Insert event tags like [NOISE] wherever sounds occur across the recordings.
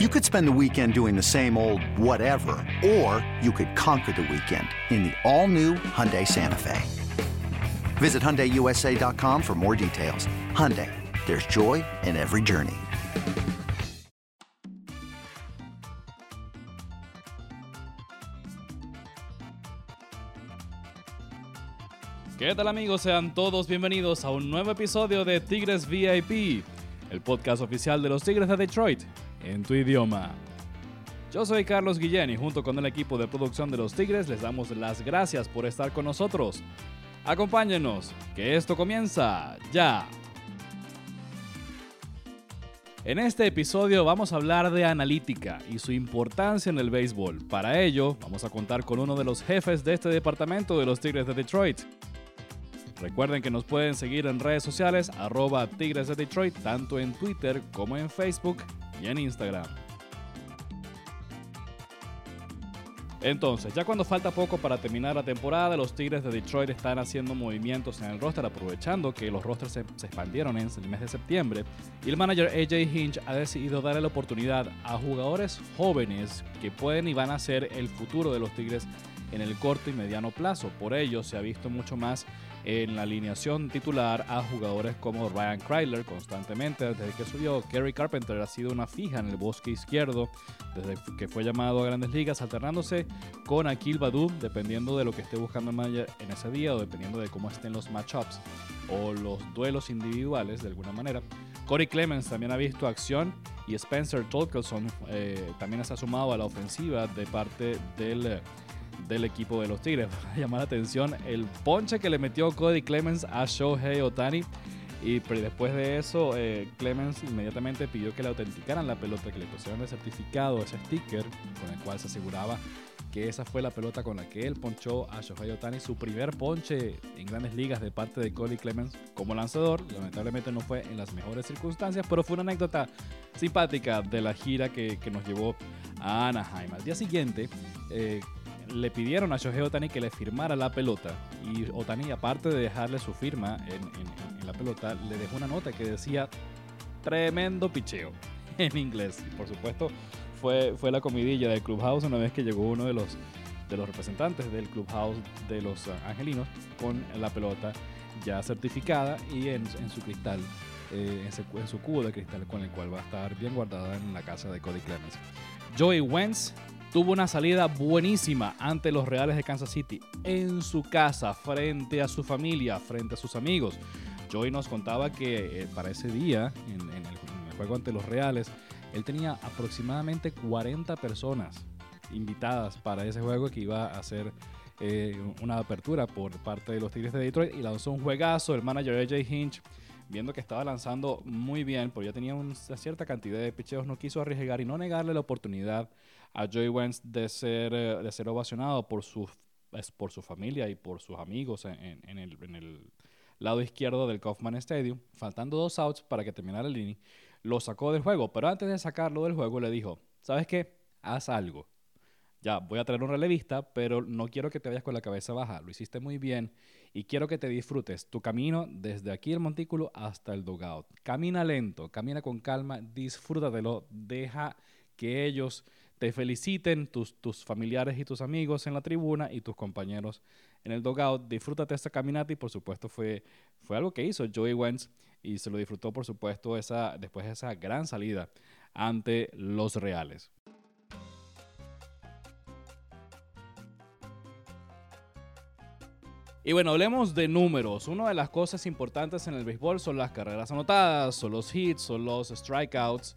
You could spend the weekend doing the same old whatever, or you could conquer the weekend in the all-new Hyundai Santa Fe. Visit HyundaiUSA.com for more details. Hyundai, there's joy in every journey. ¿Qué tal amigos? Sean todos bienvenidos a un nuevo episodio de Tigres VIP, el podcast oficial de los Tigres de Detroit, en tu idioma. Yo soy Carlos Guillén y junto con el equipo de producción de los Tigres les damos las gracias por estar con nosotros. Acompáñenos, que esto comienza ya. En este episodio vamos a hablar de analítica y su importancia en el béisbol. Para ello, vamos a contar con uno de los jefes de este departamento de los Tigres de Detroit. Recuerden que nos pueden seguir en redes sociales arroba Tigres de Detroit, tanto en Twitter como en Facebook y en Instagram. Entonces, ya cuando falta poco para terminar la temporada, los Tigres de Detroit están haciendo movimientos en el roster, aprovechando que los rosters se, expandieron en el mes de septiembre. Y el manager AJ Hinch ha decidido darle la oportunidad a jugadores jóvenes que pueden y van a ser el futuro de los Tigres en el corto y mediano plazo. Por ello, se ha visto mucho más en la alineación titular a jugadores como Ryan Kryler constantemente desde que subió. Kerry Carpenter ha sido una fija en el bosque izquierdo desde que fue llamado a grandes ligas, alternándose con Akil Badu, dependiendo de lo que esté buscando manager en ese día o dependiendo de cómo estén los matchups o los duelos individuales de alguna manera. Corey Clemens también ha visto acción y Spencer Tolkelson eh, también se ha sumado a la ofensiva de parte del del equipo de los Tigres. [LAUGHS] Para llamar la atención el ponche que le metió Cody Clemens a Shohei Otani. Y después de eso, eh, Clemens inmediatamente pidió que le autenticaran la pelota, que le pusieran el certificado, ese sticker, con el cual se aseguraba que esa fue la pelota con la que él ponchó a Shohei Otani, su primer ponche en grandes ligas de parte de Cody Clemens como lanzador. Lamentablemente no fue en las mejores circunstancias, pero fue una anécdota simpática de la gira que, nos llevó a Anaheim. Al día siguiente, eh, le pidieron a Shohei Otani que le firmara la pelota y Otani, aparte de dejarle su firma en, la pelota, le dejó una nota que decía tremendo picheo [LAUGHS] en inglés. Y por supuesto, fue, fue la comidilla del Clubhouse una vez que llegó uno de los, de los representantes del Clubhouse de los Angelinos con la pelota ya certificada y en, en su cristal, eh, en, su, en su cubo de cristal con el cual va a estar bien guardada en la casa de Cody Clemens. Joey Wentz tuvo una salida buenísima ante los Reales de Kansas City en su casa, frente a su familia, frente a sus amigos. Joey nos contaba que eh, para ese día, en, el, juego ante los Reales, él tenía aproximadamente 40 personas invitadas para ese juego que iba a ser eh, una apertura por parte de los Tigres de Detroit y lanzó un juegazo. El manager AJ Hinch viendo que estaba lanzando muy bien, porque ya tenía una cierta cantidad de picheos, no quiso arriesgar y no negarle la oportunidad a Joey Wentz de ser, eh, de ser ovacionado por su, por su familia y por sus amigos en, en, el, en el lado izquierdo del Kaufman Stadium, faltando dos outs para que terminara el inning, lo sacó del juego, pero antes de sacarlo del juego le dijo, ¿sabes qué? Haz algo. Ya, voy a traer un relevista, pero no quiero que te vayas con la cabeza baja. Lo hiciste muy bien y quiero que te disfrutes tu camino desde aquí el montículo hasta el dugout. Camina lento, camina con calma, disfrútatelo, deja que ellos te feliciten, tus, tus familiares y tus amigos en la tribuna y tus compañeros en el dugout. Disfrútate esta caminata y por supuesto fue, fue algo que hizo Joey Wentz y se lo disfrutó por supuesto esa, después de esa gran salida ante los Reales. Y bueno, hablemos de números. Una de las cosas importantes en el béisbol son las carreras anotadas, son los hits, son los strikeouts.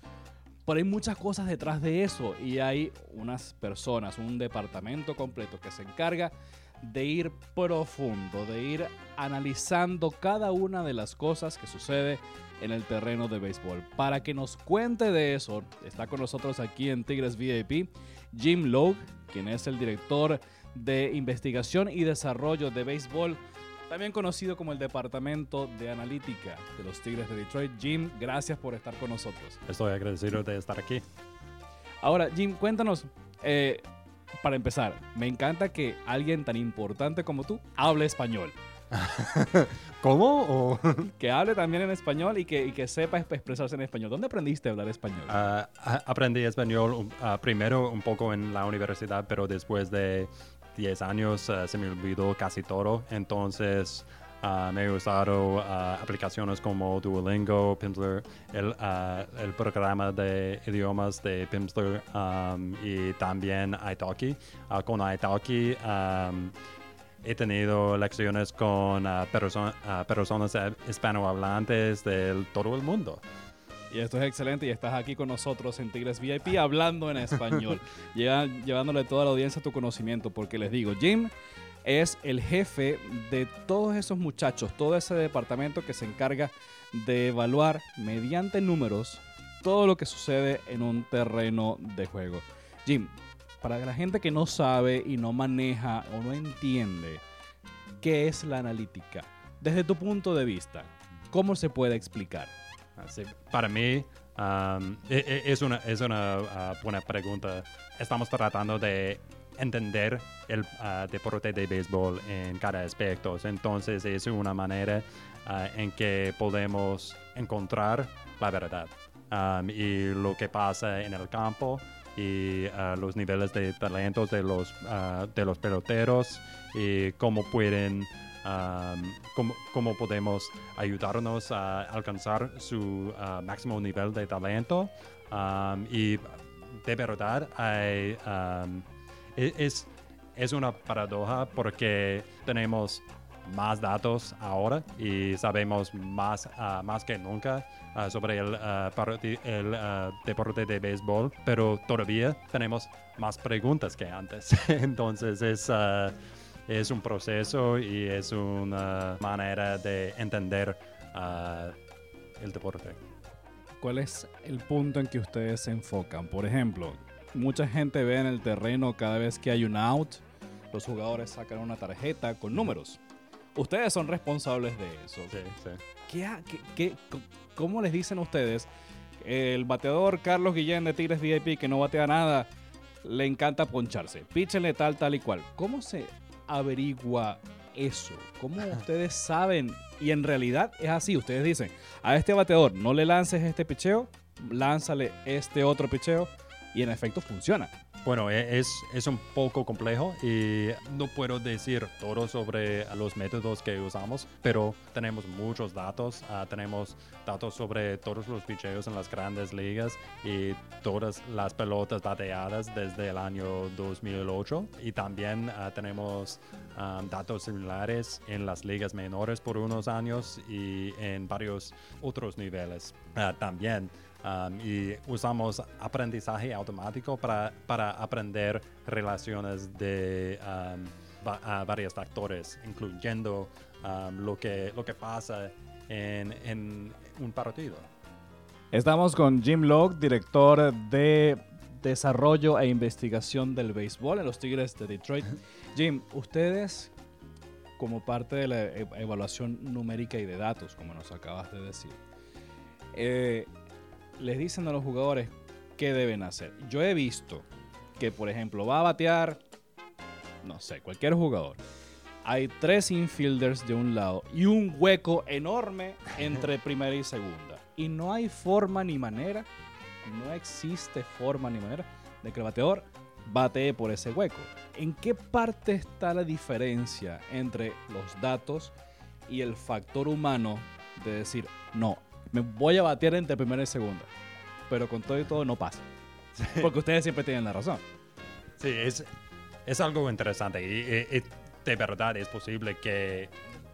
Pero hay muchas cosas detrás de eso y hay unas personas, un departamento completo que se encarga de ir profundo, de ir analizando cada una de las cosas que sucede en el terreno de béisbol. Para que nos cuente de eso, está con nosotros aquí en Tigres VIP Jim Logue, quien es el director de Investigación y Desarrollo de Béisbol, también conocido como el Departamento de Analítica de los Tigres de Detroit. Jim, gracias por estar con nosotros. Estoy agradecido de estar aquí. Ahora, Jim, cuéntanos, eh, para empezar, me encanta que alguien tan importante como tú hable español. [LAUGHS] ¿Cómo? [LAUGHS] que hable también en español y que, y que sepa expresarse en español. ¿Dónde aprendiste a hablar español? A- aprendí español ah, primero un poco en la universidad, pero después de 10 años ah, se me olvidó casi todo. Entonces ah, me he usado ah, aplicaciones como Duolingo, Pimsleur, el, ah, el programa de idiomas de Pimsleur um, y también Italki. Con Italki um, he tenido lecciones con perso- personas eh, hispanohablantes de todo el mundo. Y esto es excelente y estás aquí con nosotros en Tigres VIP hablando en español, [LAUGHS] Lleva- llevándole a toda la audiencia tu conocimiento, porque les digo, Jim es el jefe de todos esos muchachos, todo ese departamento que se encarga de evaluar mediante números todo lo que sucede en un terreno de juego. Jim, para la gente que no sabe y no maneja o no entiende qué es la analítica, desde tu punto de vista, ¿cómo se puede explicar? Así, para mí e- e- es una, es una ah, buena pregunta. Estamos tratando de entender el ah, deporte de béisbol en cada aspecto. Entonces es una manera ah, en que podemos encontrar la verdad y lo que pasa en el campo y ah, los niveles de talentos de los, ah, de los peloteros y cómo pueden um, cómo, cómo podemos ayudarnos a alcanzar su ah, máximo nivel de talento um, y de verdad hay, um, es, es una paradoja porque tenemos más datos ahora y sabemos más, ah, más que nunca ah, sobre el, parti- el, deporte de béisbol, pero todavía tenemos más preguntas que antes. [LAUGHS] Entonces es, es un proceso y es una manera de entender ah, el deporte. ¿Cuál es el punto en que ustedes se enfocan? Por ejemplo, mucha gente ve en el terreno cada vez que hay un out, los jugadores sacan una tarjeta con números. Ustedes son responsables de eso. Sí, sí. ¿Qué ¿Cómo les dicen ustedes? El bateador Carlos Guillén de Tigres VIP que no batea nada, le encanta poncharse. Píchenle tal, tal y cual. ¿Cómo se averigua eso? ¿Cómo ustedes saben? Y en realidad es así. Ustedes dicen, a este bateador no le lances este picheo, lánzale este otro picheo. Y en efecto funciona. Bueno, e- es, es un poco complejo y no puedo decir todo sobre los métodos que usamos, pero tenemos muchos datos. ah, tenemos datos sobre todos los picheos en las grandes ligas y todas las pelotas bateadas desde el año 2008. Y también ah, tenemos ah, datos similares en las ligas menores por unos años y en varios otros niveles ah, también. Um, y usamos aprendizaje automático para, para aprender relaciones de um, va- a varios factores, incluyendo um, lo, que, lo que pasa en, en un partido. Estamos con Jim Locke, director de desarrollo e investigación del béisbol en los Tigres de Detroit. Jim, ustedes, como parte de la e- evaluación numérica y de datos, como nos acabas de decir, eh, les dicen a los jugadores qué deben hacer. Yo he visto que, por ejemplo, va a batear, no sé, cualquier jugador. Hay tres infielders de un lado y un hueco enorme entre [LAUGHS] primera y segunda. Y no hay forma ni manera, no existe forma ni manera de que el bateador batee por ese hueco. ¿En qué parte está la diferencia entre los datos y el factor humano de decir, no, me voy a batear entre primera y segunda? Pero con todo y todo no pasa. Porque ustedes siempre tienen la razón. Sí, es, es algo interesante y, y- y de verdad es posible que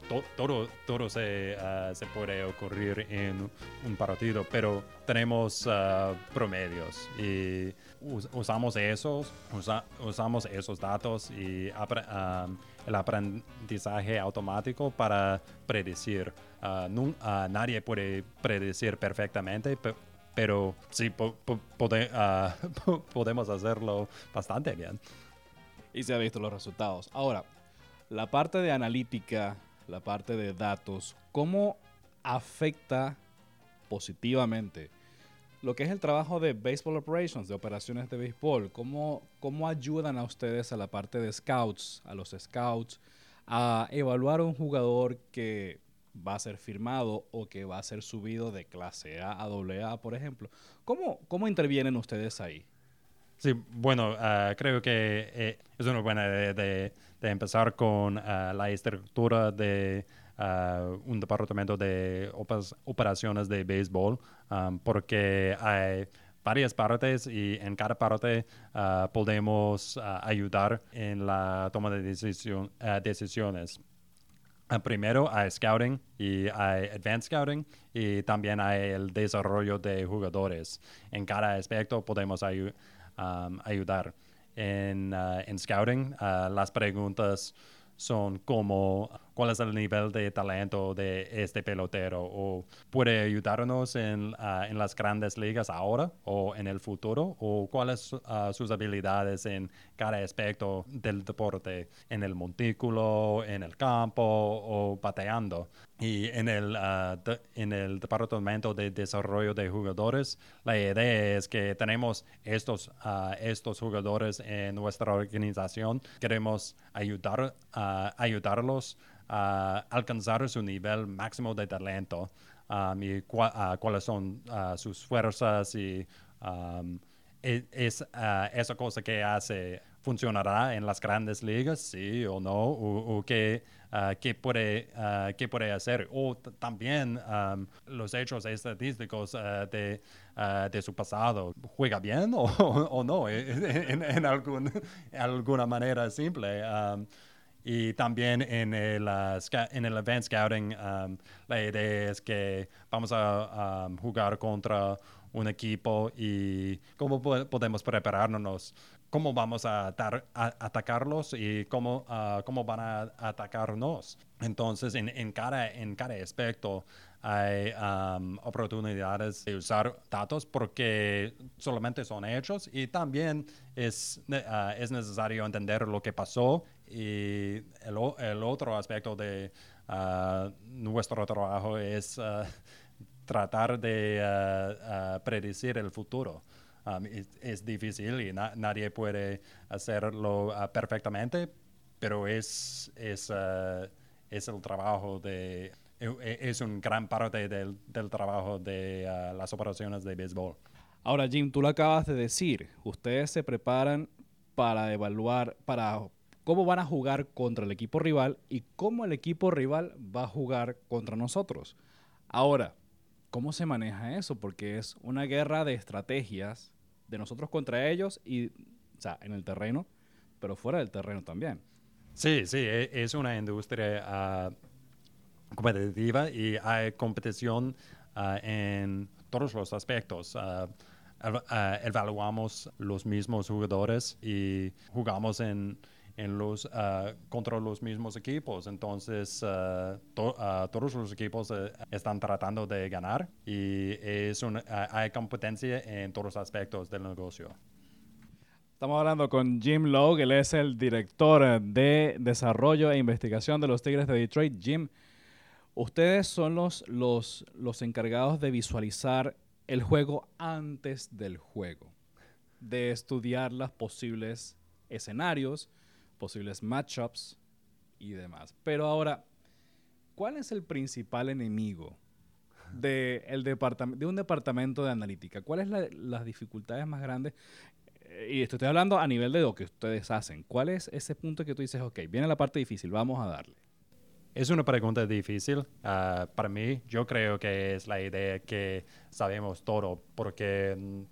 to- todo, todo se, ah, se puede ocurrir en un partido, pero tenemos ah, promedios y us- usamos esos, usa- usamos esos datos y apre- ah, el aprendizaje automático para predecir. Ah, nun- ah, nadie puede predecir perfectamente, pe- pero sí po- po- pode- [LAUGHS] po- podemos hacerlo bastante bien. y se ha visto los resultados. Ahora, la parte de analítica, la parte de datos, ¿cómo afecta positivamente lo que es el trabajo de Baseball Operations, de operaciones de béisbol? ¿Cómo, cómo ayudan a ustedes a la parte de scouts, a los scouts, a evaluar a un jugador que va a ser firmado o que va a ser subido de clase A a AA, por ejemplo. ¿Cómo, cómo intervienen ustedes ahí? Sí, bueno, ah, creo que eh, es una buena idea de, empezar con ah, la estructura de ah, un departamento de operaciones de béisbol, porque hay varias partes y en cada parte podemos ayudar en la toma de decisiones. Primero hay scouting y hay advanced scouting y también hay el desarrollo de jugadores. En cada aspecto podemos um, ayudar. En, ah, en scouting, ah, las preguntas son como cuál es el nivel de talento de este pelotero o puede ayudarnos en, ah, en las grandes ligas ahora o en el futuro o cuáles son sus habilidades en cada aspecto del deporte, en el montículo, en el campo o bateando. Y en el, de- en el departamento de desarrollo de jugadores, la idea es que tenemos estos, ah, estos jugadores en nuestra organización. Queremos ayudar, ah, ayudarlos alcanzar su nivel máximo de talento um, y cua- ah, cuáles son ah, sus fuerzas y um, e- es, ah, esa cosa que hace funcionará en las grandes ligas, sí o no, o, qué, qué puede, qué puede hacer. O también um, los hechos estadísticos de, su pasado. ¿Juega bien o, [LAUGHS] no? en, en algún- [LAUGHS] alguna manera simple. um, y también en el, sca- en el scouting, um, la idea es que vamos a um, jugar contra un equipo y cómo po- podemos prepararnos, cómo vamos a, atacarlos y cómo, ah, cómo van a atacarnos. Entonces, en, en, cada, en cada aspecto hay um, oportunidades de usar datos porque solamente son hechos y también es, ah, es necesario entender lo que pasó y el, otro aspecto de ah, nuestro trabajo es ah, [LAUGHS] tratar de predecir el futuro. Um, es, difícil y na- nadie puede hacerlo perfectamente, pero es, es, es el trabajo de... e- e- Es un gran parte del, del trabajo de ah, las operaciones de béisbol. Ahora, Jim, tú lo acabas de decir. Ustedes se preparan para evaluar, para cómo van a jugar contra el equipo rival y cómo el equipo rival va a jugar contra nosotros. Ahora, ¿cómo se maneja eso? Porque es una guerra de estrategias de nosotros contra ellos y, o sea, en el terreno, pero fuera del terreno también. Sí, sí, e- es una industria ah, competitiva y hay competición ah, en todos los aspectos. Ah, ah, evaluamos los mismos jugadores y jugamos en, en los, contra los mismos equipos. Entonces, to- todos los equipos eh, están tratando de ganar y es hay competencia en todos los aspectos del negocio. Estamos hablando con Jim Lowe, él es el director de desarrollo e investigación de los Tigres de Detroit. Jim, ustedes son los, los, los encargados de visualizar el juego antes del juego, de estudiar los posibles escenarios, posibles matchups y demás. Pero ahora, ¿cuál es el principal enemigo de, el de un departamento de analítica? ¿Cuáles son las dificultades más grandes? Eh, Y esto estoy hablando a nivel de lo que ustedes hacen. ¿Cuál es ese punto que tú dices, ok, viene la parte difícil, vamos a darle? Es una pregunta difícil. ah, para mí, yo creo que es la idea que sabemos todo, porque mm,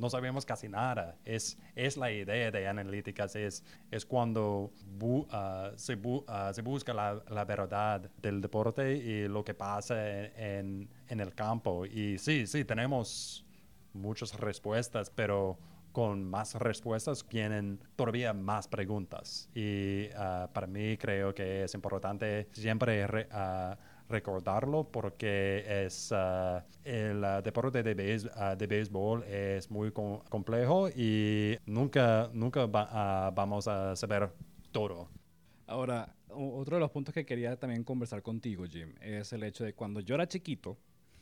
no sabemos casi nada. Es, es la idea de analíticas, es, es cuando ah, se, ah, se busca la, la verdad del deporte y lo que pasa en, en el campo. Y sí, sí, tenemos muchas respuestas, pero con más respuestas vienen todavía más preguntas. Y ah, para mí creo que es importante siempre re- ah, recordarlo porque es ah, el deporte de, béis- béisbol es muy com- complejo y nunca, nunca va- vamos a saber todo. Ahora, otro de los puntos que quería también conversar contigo, Jim, es el hecho de cuando yo era chiquito,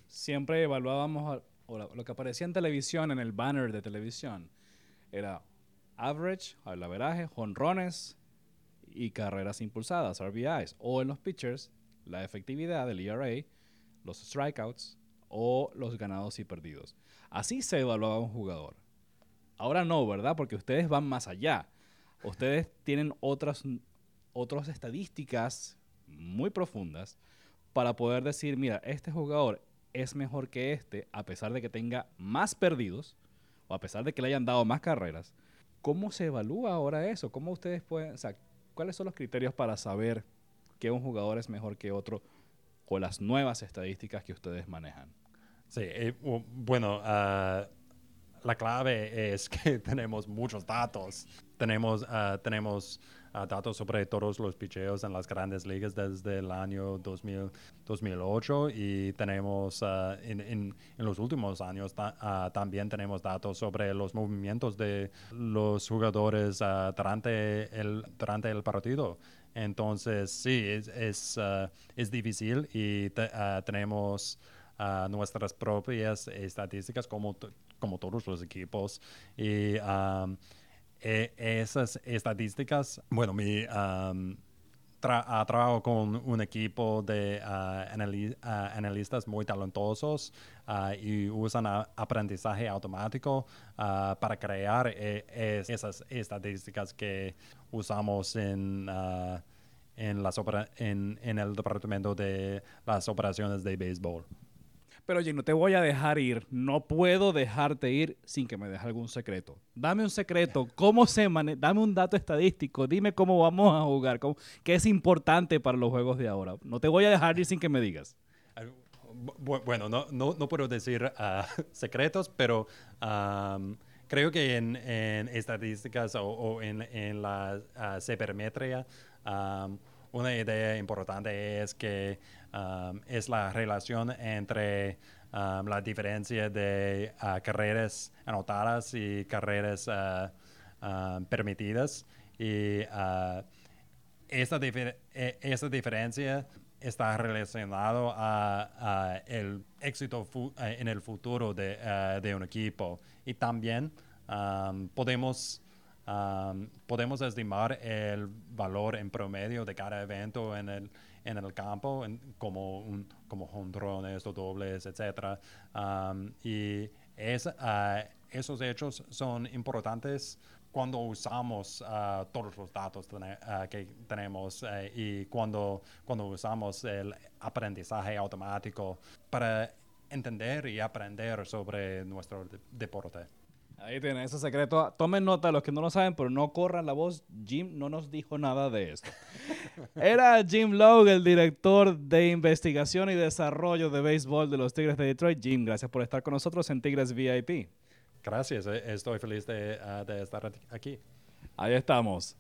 siempre evaluábamos lo que aparecía en televisión, en el banner de televisión, era average, el averaje, jonrones y carreras impulsadas, RBIs, o en los pitchers, la efectividad del ERA, los strikeouts o los ganados y perdidos. Así se evaluaba un jugador. Ahora no, ¿verdad? Porque ustedes van más allá. Ustedes [LAUGHS] tienen otras, otras estadísticas muy profundas para poder decir, mira, este jugador es mejor que este, a pesar de que tenga más perdidos, o a pesar de que le hayan dado más carreras. ¿Cómo se evalúa ahora eso? ¿Cómo ustedes pueden, o sea, cuáles son los criterios para saber que un jugador es mejor que otro con las nuevas estadísticas que ustedes manejan? Sí, eh, bueno, uh, la clave es que [LAUGHS] tenemos muchos datos. Tenemos, uh, tenemos uh, datos sobre todos los picheos en las grandes ligas desde el año 2000, 2008 y tenemos en, en, en, los últimos años ta, también tenemos datos sobre los movimientos de los jugadores durante, el, durante el partido. Entonces, sí, es, es, es difícil y te, tenemos nuestras propias estadísticas como, como todos los equipos. Y um, esas estadísticas, bueno, mi... Um, tra trabajo con un equipo de uh, anali analistas muy talentosos y usan aprendizaje automático para crear e esas estadísticas que usamos en, en, las en, en el departamento de las operaciones de béisbol. Pero oye, no te voy a dejar ir. No puedo dejarte ir sin que me dejes algún secreto. Dame un secreto. ¿Cómo se maneja? Dame un dato estadístico. Dime cómo vamos a jugar. ¿Qué es importante para los juegos de ahora? No te voy a dejar ir sin que me digas. Bueno, no, no, no puedo decir uh, [LAUGHS] secretos, pero um, creo que en, en estadísticas o, o en, en, la uh, um, una idea importante es que um, es la relación entre um, la diferencia de uh, carreras anotadas y carreras uh, um, permitidas. Y uh, esta, difer e, esta diferencia está relacionado a, el éxito en el futuro de, de, un equipo. Y también podemos podemos estimar el valor en promedio de cada evento en el, en el campo, como, un, como jonrones o dobles, etc. y es, ah, esos hechos son importantes cuando usamos uh, todos los datos uh, que tenemos uh, y cuando, cuando usamos el aprendizaje automático para entender y aprender sobre nuestro de deporte. Ahí tienen ese secreto. Tomen nota los que no lo saben, pero no corran la voz. Jim no nos dijo nada de esto. [LAUGHS] Era Jim Lowe, el director de investigación y desarrollo de béisbol de los Tigres de Detroit. Jim, gracias por estar con nosotros en Tigres VIP. Gracias, eh, estoy feliz de, uh, de estar aquí. Ahí estamos.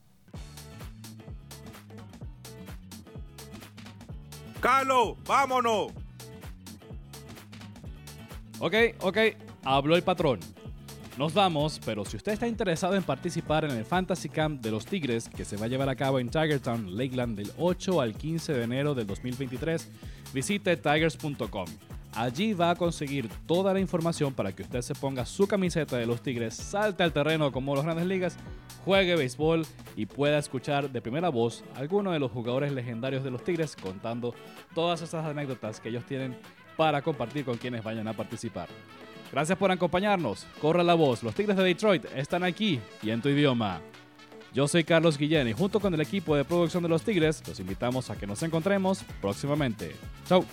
Carlos, vámonos. Ok, ok, habló el patrón. Nos vamos, pero si usted está interesado en participar en el Fantasy Camp de los Tigres, que se va a llevar a cabo en Tigertown, Lakeland, del 8 al 15 de enero del 2023, visite tigers.com. Allí va a conseguir toda la información para que usted se ponga su camiseta de los Tigres, salte al terreno como los grandes ligas, juegue béisbol y pueda escuchar de primera voz a algunos de los jugadores legendarios de los Tigres contando todas esas anécdotas que ellos tienen para compartir con quienes vayan a participar. Gracias por acompañarnos. Corra la voz. Los Tigres de Detroit están aquí y en tu idioma. Yo soy Carlos Guillén y junto con el equipo de producción de los Tigres los invitamos a que nos encontremos próximamente. Chau.